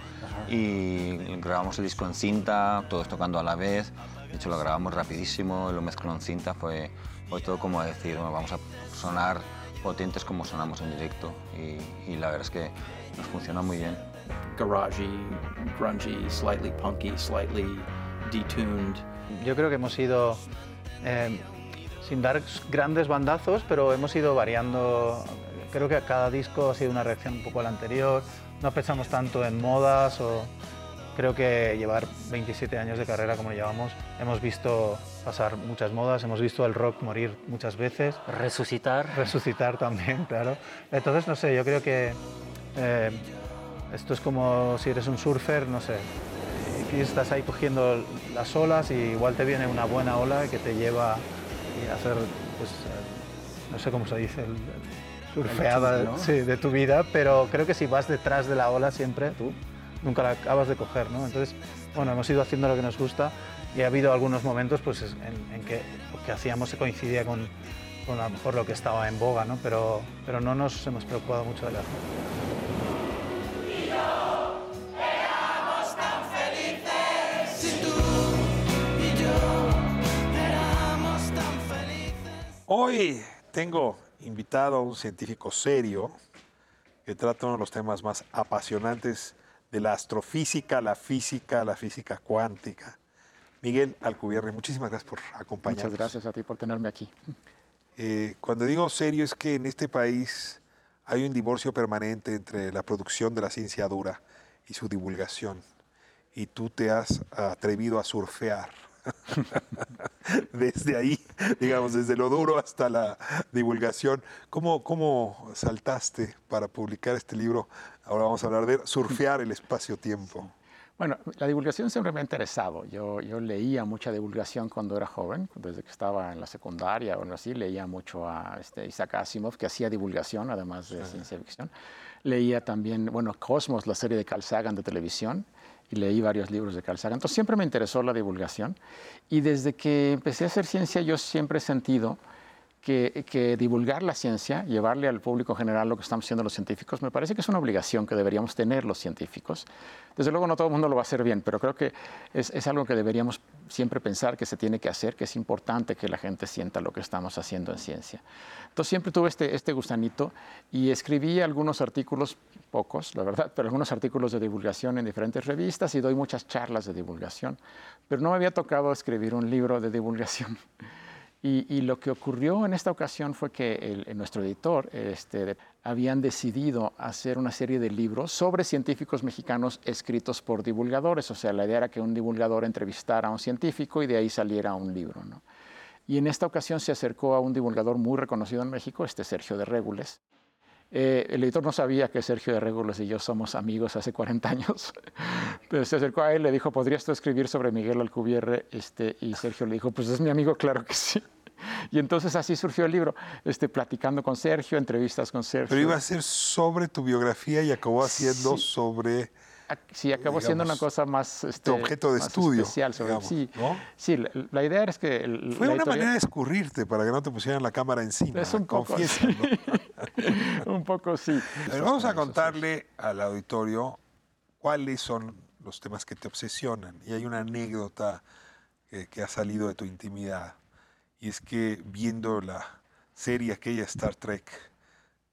Y grabamos el disco en cinta, todos tocando a la vez. De hecho, lo grabamos rapidísimo, lo mezcló en cinta. Fue, fue todo como decir, bueno, vamos a sonar potentes como sonamos en directo. Y, y la verdad es que nos funciona muy bien. garagey, grungy, slightly punky, slightly detuned. Yo creo que hemos ido, eh, sin dar grandes bandazos, pero hemos ido variando. Creo que cada disco ha sido una reacción un poco al anterior. No pensamos tanto en modas o creo que llevar 27 años de carrera como llevamos, hemos visto pasar muchas modas, hemos visto el rock morir muchas veces. Resucitar. Resucitar también, claro. Entonces, no sé, yo creo que eh, esto es como si eres un surfer, no sé, y estás ahí cogiendo las olas y igual te viene una buena ola que te lleva a hacer, pues, eh, no sé cómo se dice, el, surfeada El ¿no? sí, de tu vida, pero creo que si vas detrás de la ola siempre, tú nunca la acabas de coger, ¿no? Entonces, bueno, hemos ido haciendo lo que nos gusta y ha habido algunos momentos pues, es- en, en que lo que hacíamos se coincidía con, con a lo mejor lo que estaba en boga, ¿no? Pero, pero no nos hemos preocupado mucho de la. Hoy tengo invitado a un científico serio que trata uno de los temas más apasionantes de la astrofísica, la física, la física cuántica. Miguel Alcubierre, muchísimas gracias por acompañarnos. Muchas gracias a ti por tenerme aquí. Eh, cuando digo serio es que en este país hay un divorcio permanente entre la producción de la ciencia dura y su divulgación. Y tú te has atrevido a surfear desde ahí, digamos, desde lo duro hasta la divulgación. ¿Cómo, ¿Cómo saltaste para publicar este libro? Ahora vamos a hablar de surfear el espacio-tiempo. Bueno, la divulgación siempre me ha interesado. Yo, yo leía mucha divulgación cuando era joven, desde que estaba en la secundaria o algo así, leía mucho a este, Isaac Asimov, que hacía divulgación, además de ciencia ficción. Leía también, bueno, Cosmos, la serie de Carl Sagan de televisión, y leí varios libros de Carl Sagan. Entonces siempre me interesó la divulgación. Y desde que empecé a hacer ciencia, yo siempre he sentido que, divulgar la ciencia, llevarle al público general lo que estamos haciendo los científicos, me parece que es una obligación que deberíamos tener los científicos. Desde luego no todo el mundo lo va a hacer bien, pero creo que es, es algo que deberíamos siempre pensar que se tiene que hacer, que es importante que la gente sienta lo que estamos haciendo en ciencia. Entonces siempre tuve este, este gusanito y escribí algunos artículos, pocos, la verdad, pero algunos artículos de divulgación en diferentes revistas y doy muchas charlas de divulgación, pero no me había tocado escribir un libro de divulgación. Y, y lo que ocurrió en esta ocasión fue que el- el- nuestro editor este, habían decidido hacer una serie de libros sobre científicos mexicanos escritos por divulgadores. O sea, la idea era que un divulgador entrevistara a un científico y de ahí saliera un libro. ¿no? Y en esta ocasión se acercó a un divulgador muy reconocido en México, este Sergio de Régules. Eh, el editor no sabía que Sergio de Régules y yo somos amigos hace 40 años. Entonces se acercó a él, le dijo, ¿podrías tú escribir sobre Miguel Alcubierre? Este, y Sergio le dijo, pues es mi amigo, claro que sí. Y entonces así surgió el libro, este, platicando con Sergio, entrevistas con Sergio. Pero iba a ser sobre tu biografía y acabó haciendo sobre... Sí, acabó siendo una digamos, cosa más... Este, tu objeto de más estudio, especial sobre- digamos, sí, ¿no? sí la, la idea es que... el- Fue una editorial- manera de escurrirte para que no te pusieran la cámara encima. Es un poco, confiesa, sí. ¿no? un poco sí. Pero vamos a contarle al auditorio cuáles son los temas que te obsesionan. Y hay una anécdota que, que ha salido de tu intimidad. Y es que viendo la serie aquella Star Trek,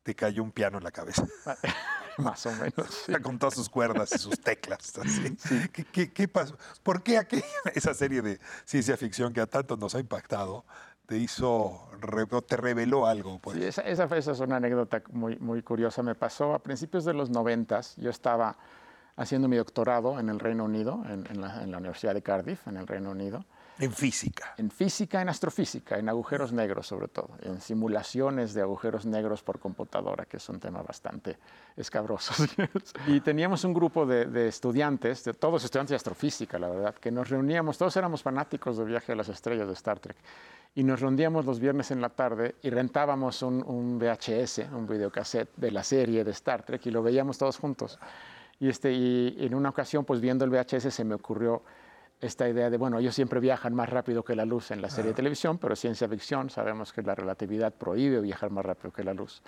te cayó un piano en la cabeza. Más o menos. Con todas sus cuerdas y sus teclas. así. ¿Qué, qué- qué pasó? ¿Por qué aquella, esa serie de ciencia ficción que a tanto nos ha impactado te hizo, te reveló algo? Pues? Sí, esa, esa, esa es una anécdota muy, muy curiosa. Me pasó a principios de los noventas. Yo estaba haciendo mi doctorado en el Reino Unido, en, en la, en la Universidad de Cardiff, en el Reino Unido. En física. En física, en astrofísica, en agujeros negros sobre todo, en simulaciones de agujeros negros por computadora, que es un tema bastante escabroso. y teníamos un grupo de, de estudiantes, de todos estudiantes de astrofísica, la verdad, que nos reuníamos, todos éramos fanáticos de Viaje a las Estrellas de Star Trek, y nos reuníamos los viernes en la tarde y rentábamos un, un VHS, un videocassette de la serie de Star Trek, y lo veíamos todos juntos. Y, este, y en una ocasión, pues viendo el VHS, se me ocurrió esta idea de, bueno, ellos siempre viajan más rápido que la luz en la serie de televisión, pero ciencia ficción, sabemos que la relatividad prohíbe viajar más rápido que la luz.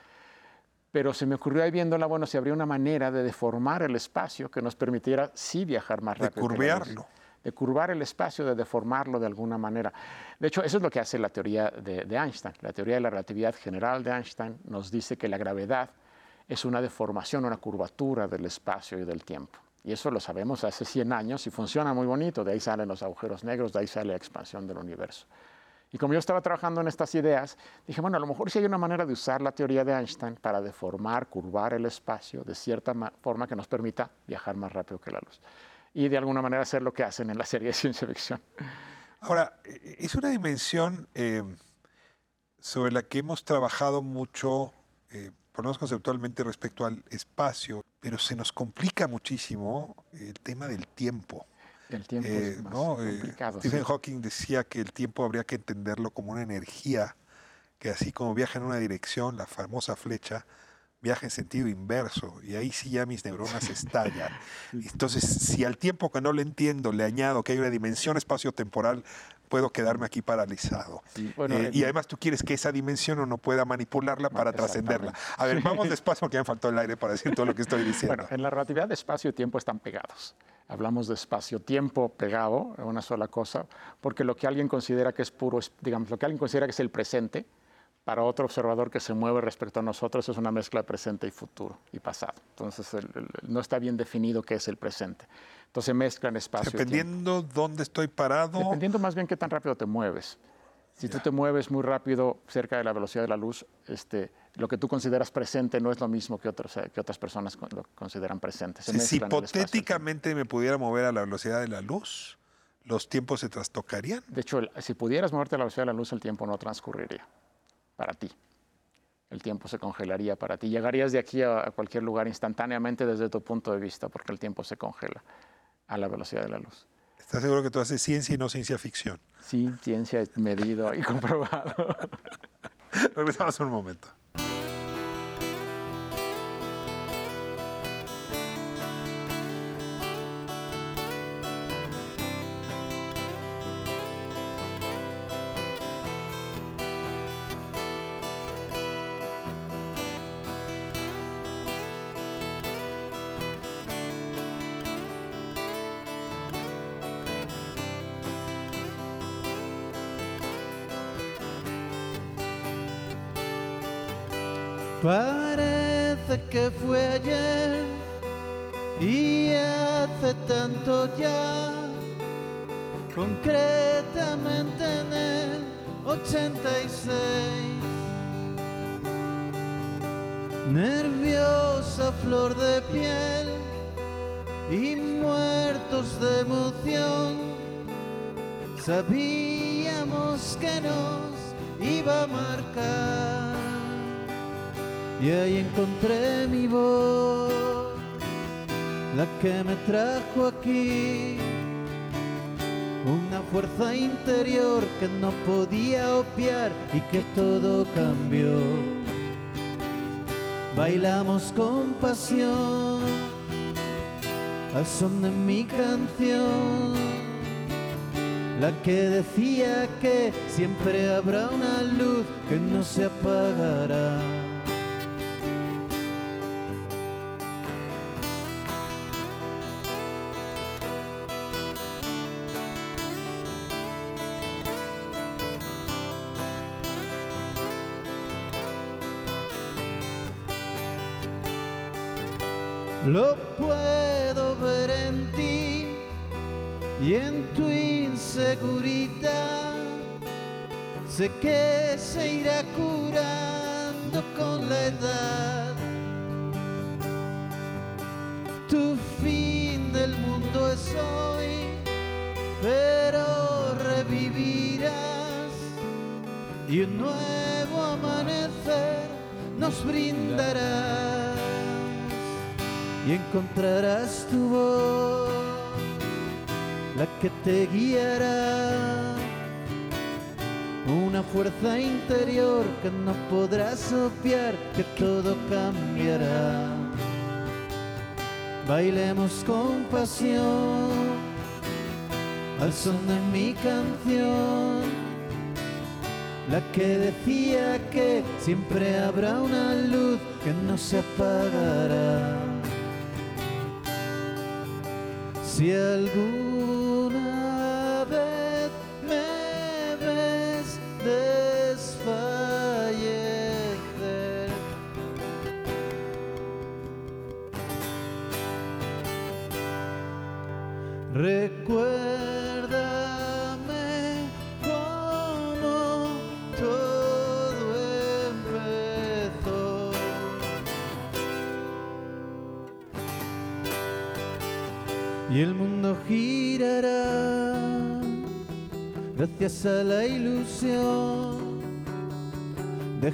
Pero se me ocurrió ahí viéndola, bueno, si habría una manera de deformar el espacio que nos permitiera sí viajar más De rápido. que la luz. curvearlo. De curvar el espacio, de deformarlo de alguna manera. De hecho, eso es lo que hace la teoría de, de Einstein. La teoría de la relatividad general de Einstein nos dice que la gravedad es una deformación, una curvatura del espacio y del tiempo. Y eso lo sabemos hace 100 años y funciona muy bonito. De ahí salen los agujeros negros, de ahí sale la expansión del universo. Y como yo estaba trabajando en estas ideas, dije, bueno, a lo mejor sí hay una manera de usar la teoría de Einstein para deformar, curvar el espacio de cierta ma- forma que nos permita viajar más rápido que la luz. Y de alguna manera hacer lo que hacen en la serie de ciencia ficción. Ahora, eh, es una dimensión eh, sobre la que hemos trabajado mucho, eh, por lo menos conceptualmente, respecto al espacio, pero se nos complica muchísimo el tema del tiempo. El tiempo Eh, es más ¿no? Eh, complicado. Stephen sí. Hawking decía que el tiempo habría que entenderlo como una energía que así como viaja en una dirección, la famosa flecha, viaja en sentido inverso y ahí sí ya mis neuronas estallan. Entonces, si al tiempo que no le entiendo le añado que hay una dimensión espacio-temporal, puedo quedarme aquí paralizado. bueno, Eh, y además tú quieres que esa dimensión uno pueda manipularla para trascenderla. A ver, vamos despacio porque ya me faltó el aire para decir todo lo que estoy diciendo. Bueno, en la relatividad de espacio y tiempo están pegados. Hablamos de espacio-tiempo pegado a una sola cosa, porque lo que alguien considera que es puro, digamos, lo que alguien considera que es el presente, para otro observador que se mueve respecto a nosotros es una mezcla de presente y futuro y pasado. Entonces, el- el- no está bien definido qué es el presente. Entonces, mezclan espacio y. Dependiendo dónde estoy parado. Dependiendo más bien qué tan rápido te mueves. Si tú te mueves muy rápido cerca de la velocidad de la luz, este, lo que tú consideras presente no es lo mismo que, otros, que otras personas lo consideran presente. Se Si hipotéticamente me pudiera mover a la velocidad de la luz, los tiempos se trastocarían. De hecho, si pudieras moverte a la velocidad de la luz, el tiempo no transcurriría para ti. El tiempo se congelaría para ti. Llegarías de aquí a, cualquier lugar instantáneamente desde tu punto de vista, porque el tiempo se congela a la velocidad de la luz. ¿Estás seguro que tú haces ciencia y no ciencia ficción? Sí, ciencia medido y comprobado. Regresamos un momento. Sabíamos que nos iba a marcar. Y ahí encontré mi voz, la que me trajo aquí. Una fuerza interior que no podía obviar y que todo cambió. Bailamos con pasión al son de mi canción. La que decía que siempre habrá una luz que no se apagará. Lo inseguridad. Sé que se irá curando con la edad. Tu fin del mundo es hoy, pero revivirás y un nuevo amanecer nos brindarás y encontrarás tu voz, que te guiará, una fuerza interior que no podrás obviar, que todo cambiará. Bailemos con pasión al son de mi canción, la que decía que siempre habrá una luz que no se apagará. Si alguna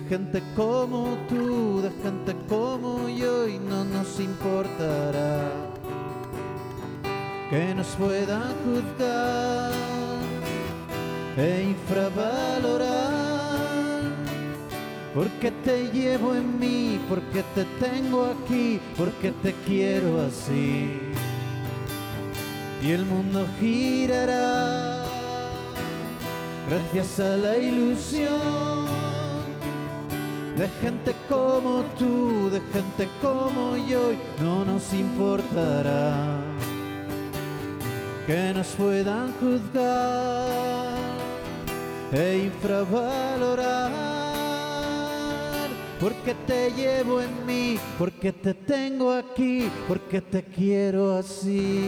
gente como tú, de gente como yo y no nos importará. que nos puedan juzgar e infravalorar. Porque te llevo en mí, porque te tengo aquí, porque te quiero así. Y el mundo girará gracias a la ilusión de gente como tú, de gente como yo, no nos importará que nos puedan juzgar e infravalorar, porque te llevo en mí, porque te tengo aquí, porque te quiero así.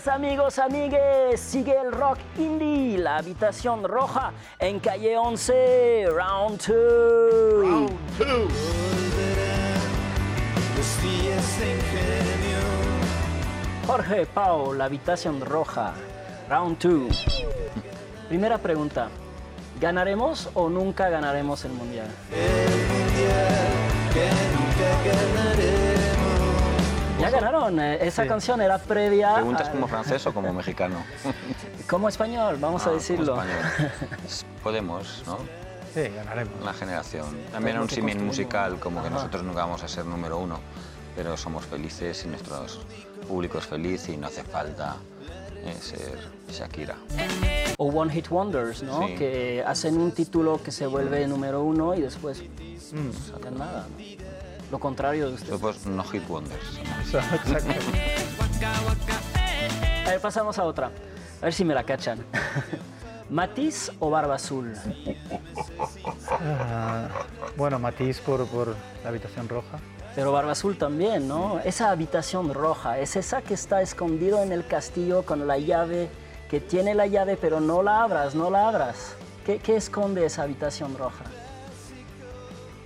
Amigas, amigos, amigues, sigue el rock indie, la habitación roja en calle 11, round 2. Round 2. Los días de ingenio. Jorge Pau, la habitación roja, round 2. Primera pregunta, ¿ganaremos o nunca ganaremos el mundial? que nunca ganaremos. Ya ganaron, eh, esa canción era previa. ¿Preguntas a- como francés o como mexicano? como español, vamos a Ah, como decirlo. español. Podemos, ¿no? Sí, ganaremos. Una generación. También un que construimos. musical, como que Ajá. nosotros nunca vamos a ser número uno, pero somos felices y nuestro público es feliz y no hace falta eh, ser Shakira. O One Hit Wonders, ¿no? Sí. Que hacen un título que se vuelve número uno y después Mm. sacan nada. ¿no? Lo contrario de ustedes. Pues no hit wonders. A ver, pasamos a otra. A ver si me la cachan. ¿Matiz o Barba Azul? Ah, bueno, Matiz por, por la habitación roja. Pero Barba Azul también, ¿no? Esa habitación roja, es esa que está escondido en el castillo con la llave, que tiene la llave pero no la abras, no la abras. ¿Qué, qué esconde esa habitación roja?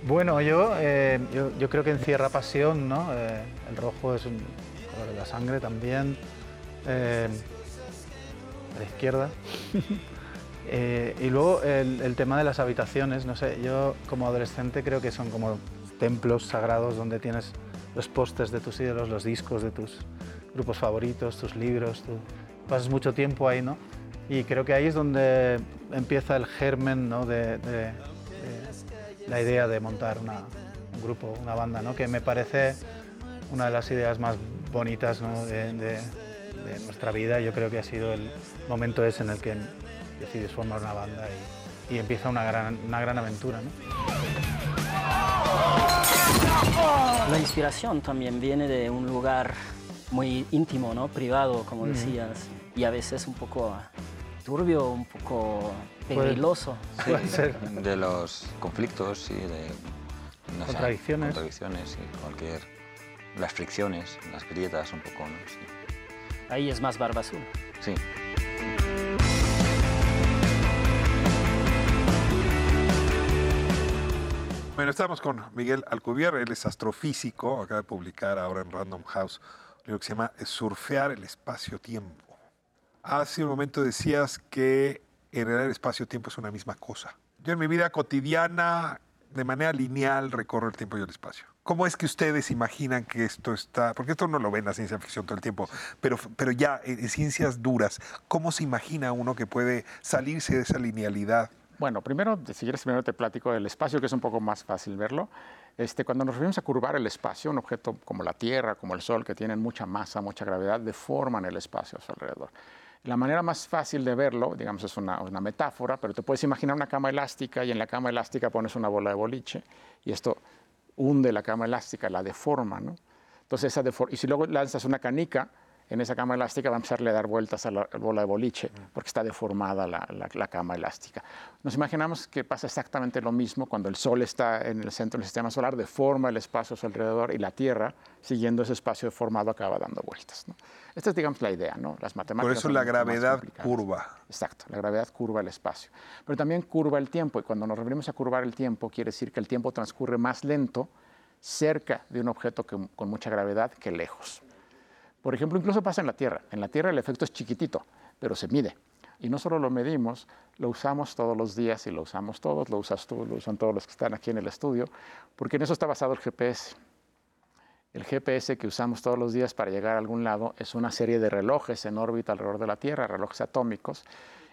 Bueno, yo, eh, yo, yo creo que encierra pasión, ¿no? Eh, el rojo es un color de la sangre también. eh, a la izquierda. Eh, y luego el, el tema de las habitaciones, no sé, yo como adolescente creo que son como templos sagrados donde tienes los pósters de tus ídolos, los discos de tus grupos favoritos, tus libros, pasas mucho tiempo ahí, ¿no? Y creo que ahí es donde empieza el germen, ¿no? de, la idea de montar una- un grupo, una banda, ¿no? que me parece una de las ideas más bonitas ¿no? de, de- de nuestra vida. Yo creo que ha sido el momento ese en el que decides formar una banda y, y empieza una gran, una gran aventura. ¿no? La inspiración también viene de un lugar muy íntimo, ¿no? Privado, como Mm. decías, y a veces un poco turbio, un poco peligroso. Sí, De los conflictos y de no sé, Contradicciones. contradicciones y cualquier. Las fricciones, las grietas un poco, ¿no? Sí. Ahí es más barba azul. Sí. Bueno, estamos con Miguel Alcubierre, él es astrofísico, acaba de publicar ahora en Random House un libro que se llama Surfear el espacio-tiempo. Hace un momento decías que en el espacio-tiempo es una misma cosa. Yo en mi vida cotidiana, de manera lineal, recorro el tiempo y el espacio. ¿Cómo es que ustedes imaginan que esto está? Porque esto no lo ven en la ciencia ficción todo el tiempo, pero, pero ya en ciencias duras, ¿cómo se imagina uno que puede salirse de esa linealidad? Bueno, primero, si quieres, primero te platico del espacio, que es un poco más fácil verlo. Este, cuando nos referimos a curvar el espacio, un objeto como la Tierra, como el Sol, que tienen mucha masa, mucha gravedad, deforman el espacio a su alrededor. La manera más fácil de verlo, digamos, es una, metáfora, pero te puedes imaginar una cama elástica y en la cama elástica pones una bola de boliche y esto hunde la cama elástica, la deforma, ¿no? Entonces, esa defor- y si luego lanzas una canica en esa cama elástica, va a empezar a dar vueltas a la bola de boliche, porque está deformada la, la- la cama elástica. Nos imaginamos que pasa exactamente lo mismo cuando el Sol está en el centro del sistema solar, deforma el espacio a su alrededor y la Tierra, siguiendo ese espacio deformado, acaba dando vueltas. ¿no? Esta es, digamos, la idea, ¿no? Las matemáticas. Por eso la gravedad curva. Exacto, la gravedad curva el espacio. Pero también curva el tiempo, y cuando nos referimos a curvar el tiempo, quiere decir que el tiempo transcurre más lento cerca de un objeto que- con mucha gravedad que lejos. Por ejemplo, incluso pasa en la Tierra. En la Tierra el efecto es chiquitito, pero se mide. Y no solo lo medimos, lo usamos todos los días y lo usamos todos, lo usas tú, lo usan todos los que están aquí en el estudio, porque en eso está basado el GPS. El GPS que usamos todos los días para llegar a algún lado es una serie de relojes en órbita alrededor de la Tierra, relojes atómicos.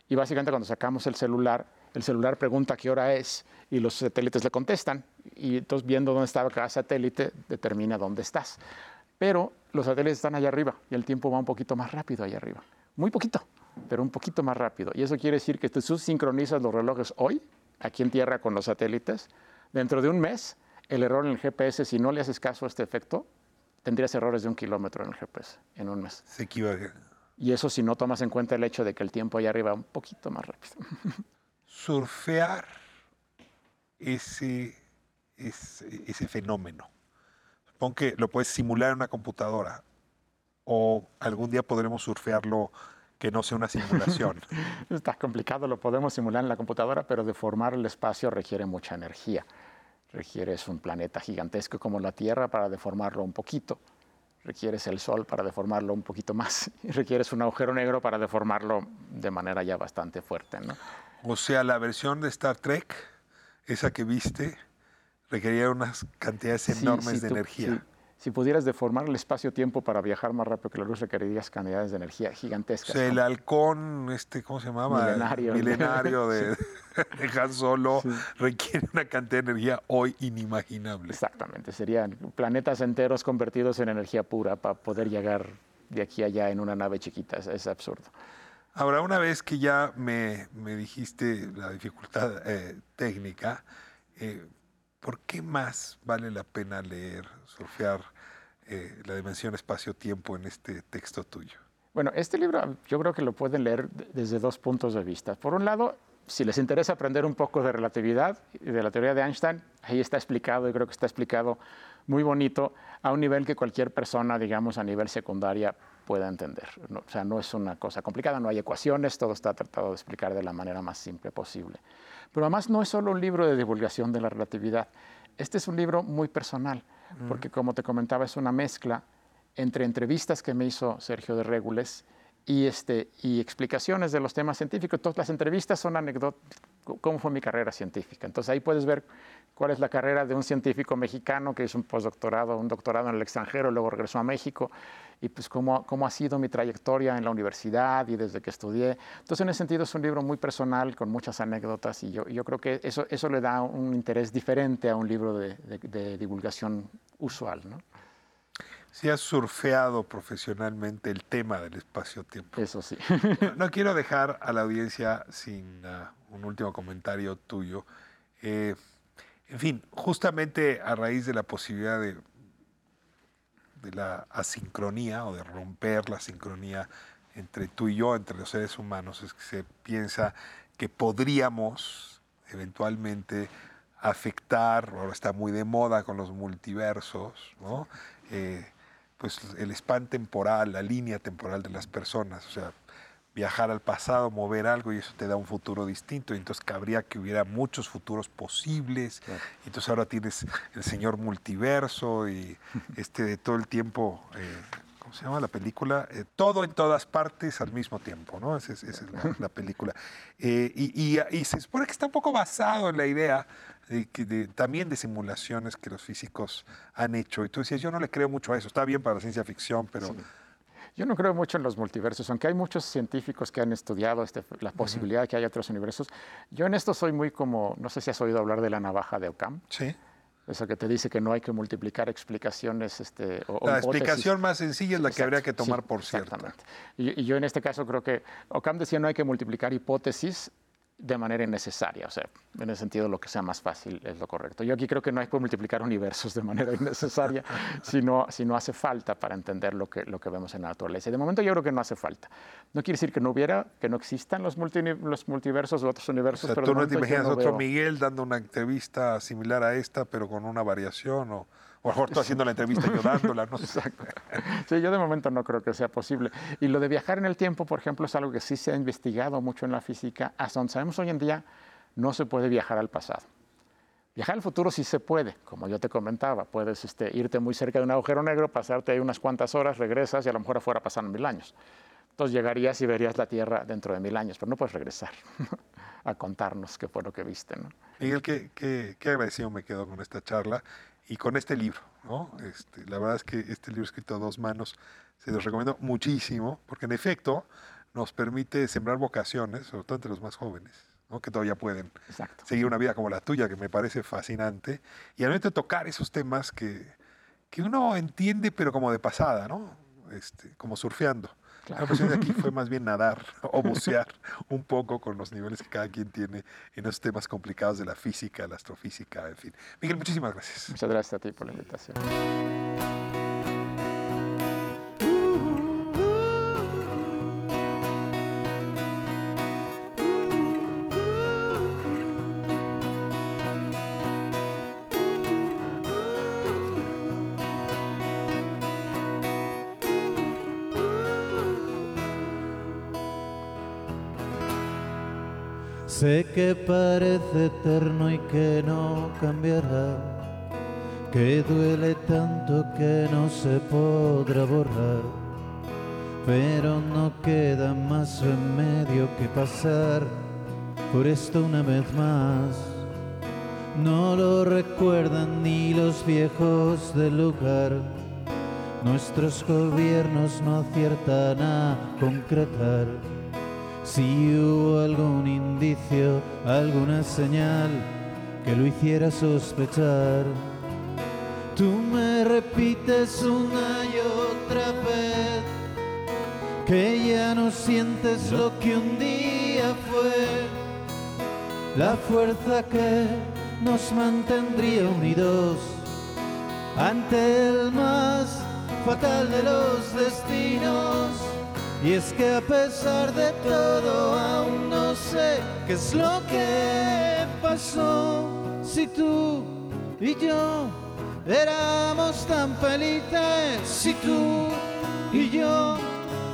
Y básicamente cuando sacamos el celular, el celular pregunta qué hora es y los satélites le contestan. Y entonces viendo dónde estaba cada satélite, determina dónde estás. Pero los satélites están allá arriba y el tiempo va un poquito más rápido allá arriba. Muy poquito, pero un poquito más rápido. Y eso quiere decir que tú sincronizas los relojes hoy, aquí en Tierra con los satélites. Dentro de un mes el error en el GPS, si no le haces caso a este efecto, tendrías errores de un kilómetro en el GPS en un mes. Se equivoca. Y eso si no tomas en cuenta el hecho de que el tiempo allá arriba va un poquito más rápido. Surfear ese, ese, ese fenómeno. Supongo que lo puedes simular en una computadora o algún día podremos surfearlo que no sea una simulación. Está complicado, lo podemos simular en la computadora, pero deformar el espacio requiere mucha energía requieres un planeta gigantesco como la Tierra para deformarlo un poquito, requieres el Sol para deformarlo un poquito más, y requieres un agujero negro para deformarlo de manera ya bastante fuerte. ¿no? O sea, la versión de Star Trek, esa que viste, requería unas cantidades enormes de energía. Si pudieras deformar el espacio-tiempo para viajar más rápido que la luz, requerirías cantidades de energía gigantescas. O sea, el halcón, este, ¿cómo se llamaba? Milenario. milenario de, de Han Solo requiere una cantidad de energía hoy inimaginable. Exactamente, serían planetas enteros convertidos en energía pura para poder llegar de aquí a allá en una nave chiquita. Es, absurdo. Ahora, una vez que ya me, me dijiste la dificultad eh, técnica, eh, ¿por qué más vale la pena leer, surfear eh, la dimensión espacio-tiempo en este texto tuyo? Bueno, este libro yo creo que lo pueden leer desde dos puntos de vista. Por un lado, si les interesa aprender un poco de relatividad y de la teoría de Einstein, ahí está explicado y creo que está explicado muy bonito a un nivel que cualquier persona, digamos, a nivel secundaria pueda entender. o sea, no es una cosa complicada, no hay ecuaciones, todo está tratado de explicar de la manera más simple posible. Pero además no es solo un libro de divulgación de la relatividad, este es un libro muy personal, porque como te comentaba, es una mezcla entre entrevistas que me hizo Sergio de Regules y, este, y explicaciones de los temas científicos. Todas las entrevistas son anécdotas, cómo fue mi carrera científica. Entonces ahí puedes ver cuál es la carrera de un científico mexicano que hizo un postdoctorado, un doctorado en el extranjero, luego regresó a México, y pues cómo, cómo ha sido mi trayectoria en la universidad y desde que estudié. Entonces en ese sentido es un libro muy personal, con muchas anécdotas, y yo, yo creo que eso, eso le da un interés diferente a un libro de, de, divulgación usual. ¿no? Si has surfeado profesionalmente el tema del espacio-tiempo. Eso sí. no, quiero dejar a la audiencia sin ah, un último comentario tuyo. Eh, en fin, justamente a raíz de la posibilidad de, de la asincronía o de romper la sincronía entre tú y yo, entre los seres humanos, es que se piensa que podríamos eventualmente afectar, ahora está muy de moda con los multiversos, ¿no? Eh, pues el span temporal, la línea temporal de las personas, o sea, viajar al pasado, mover algo y eso te da un futuro distinto. Entonces cabría que hubiera muchos futuros posibles. Entonces ahora tienes el señor multiverso y este de todo el tiempo, eh, ¿cómo se llama la película? Eh, todo en todas partes al mismo tiempo, ¿no? Esa es, la, película. Eh, y, y, se supone que está un poco basado en la idea de, también de simulaciones que los físicos han hecho. Y tú decías, yo no le creo mucho a eso. Está bien para la ciencia ficción, pero... Yo no creo mucho en los multiversos, aunque hay muchos científicos que han estudiado este, la posibilidad de que haya otros universos. Yo en esto soy muy como, no sé si has oído hablar de la navaja de Ockham. Sí. Eso que te dice que no hay que multiplicar explicaciones. Este, o, la explicación más sencilla es la que habría que tomar por cierto. Exactamente. Y, y, yo en este caso creo que Ockham decía no hay que multiplicar hipótesis, de manera innecesaria. O sea, en ese sentido, lo que sea más fácil es lo correcto. Yo aquí creo que no hay que multiplicar universos de manera innecesaria, sino, si no hace falta para entender lo que, lo que vemos en la naturaleza. Y de momento yo creo que no hace falta. No quiere decir que no hubiera, que no existan los, los multiversos o otros universos. O sea, tú no te imaginas otro Miguel dando una entrevista similar a esta, pero con una variación o o mejor tú haciendo la entrevista y yo dándola, no Exacto. Sí, yo de momento no creo que sea posible. Y lo de viajar en el tiempo, por ejemplo, es algo que sí se ha investigado mucho en la física. Hasta donde sabemos hoy en día, no se puede viajar al pasado. Viajar al futuro sí se puede, como yo te comentaba. Puedes este, irte muy cerca de un agujero negro, pasarte ahí unas cuantas horas, regresas y a lo mejor afuera pasan mil años. Entonces llegarías y verías la Tierra dentro de mil años, pero no puedes regresar a contarnos qué fue lo que viste. ¿no? Miguel, qué, qué, qué agradecido me quedo con esta charla y con este libro. ¿no? Este, la verdad es que este libro escrito a dos manos se los recomiendo muchísimo, porque en efecto nos permite sembrar vocaciones, sobre todo entre los más jóvenes. ¿no? que todavía pueden seguir una vida como la tuya, que me parece fascinante, y realmente tocar esos temas que, que uno entiende, pero como de pasada, ¿no? Este, como surfeando. La cuestión de aquí fue más bien nadar o bucear un poco con los niveles que cada quien tiene en esos temas complicados de la física, la astrofísica, en fin. Miguel, muchísimas gracias. Muchas gracias a ti por la invitación. Sé que parece eterno y que no cambiará, que duele tanto que no se podrá borrar, pero no queda más remedio que pasar por esto una vez más. No lo recuerdan ni los viejos del lugar, nuestros gobiernos no aciertan a concretar. Si hubo algún indicio, alguna señal que lo hiciera sospechar, tú me repites una y otra vez que ya no sientes lo que un día fue, la fuerza que nos mantendría unidos ante el más fatal de los destinos. Y es que a pesar de todo aún no sé qué es lo que pasó. Si tú y yo éramos tan felices, si tú y yo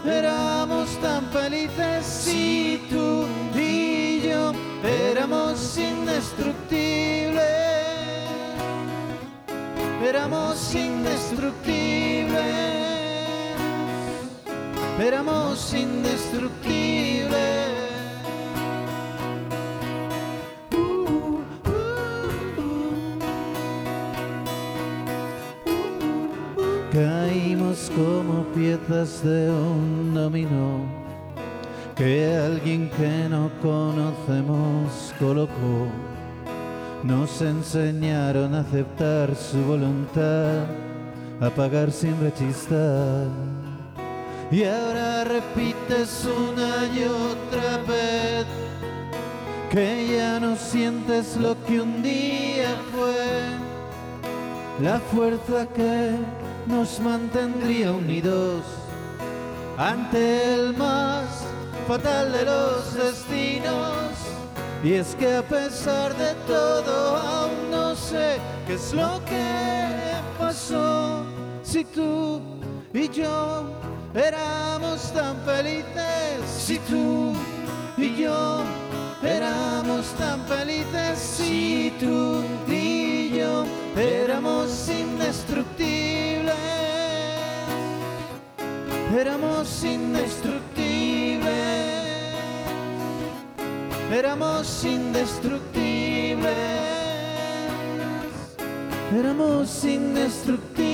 éramos tan felices, si tú y yo éramos indestructibles, éramos indestructibles éramos indestructibles. Caímos como piezas de un dominó que alguien que no conocemos colocó. Nos enseñaron a aceptar su voluntad, a pagar sin rechistar. Y ahora repites una y otra vez que ya no sientes lo que un día fue, la fuerza que nos mantendría unidos ante el más fatal de los destinos. Y es que a pesar de todo aún no sé qué es lo que pasó si tú y yo éramos tan felices si tú y yo. Éramos tan felices si tú y yo. Éramos indestructibles. Éramos indestructibles. Éramos indestructibles. Éramos indestructibles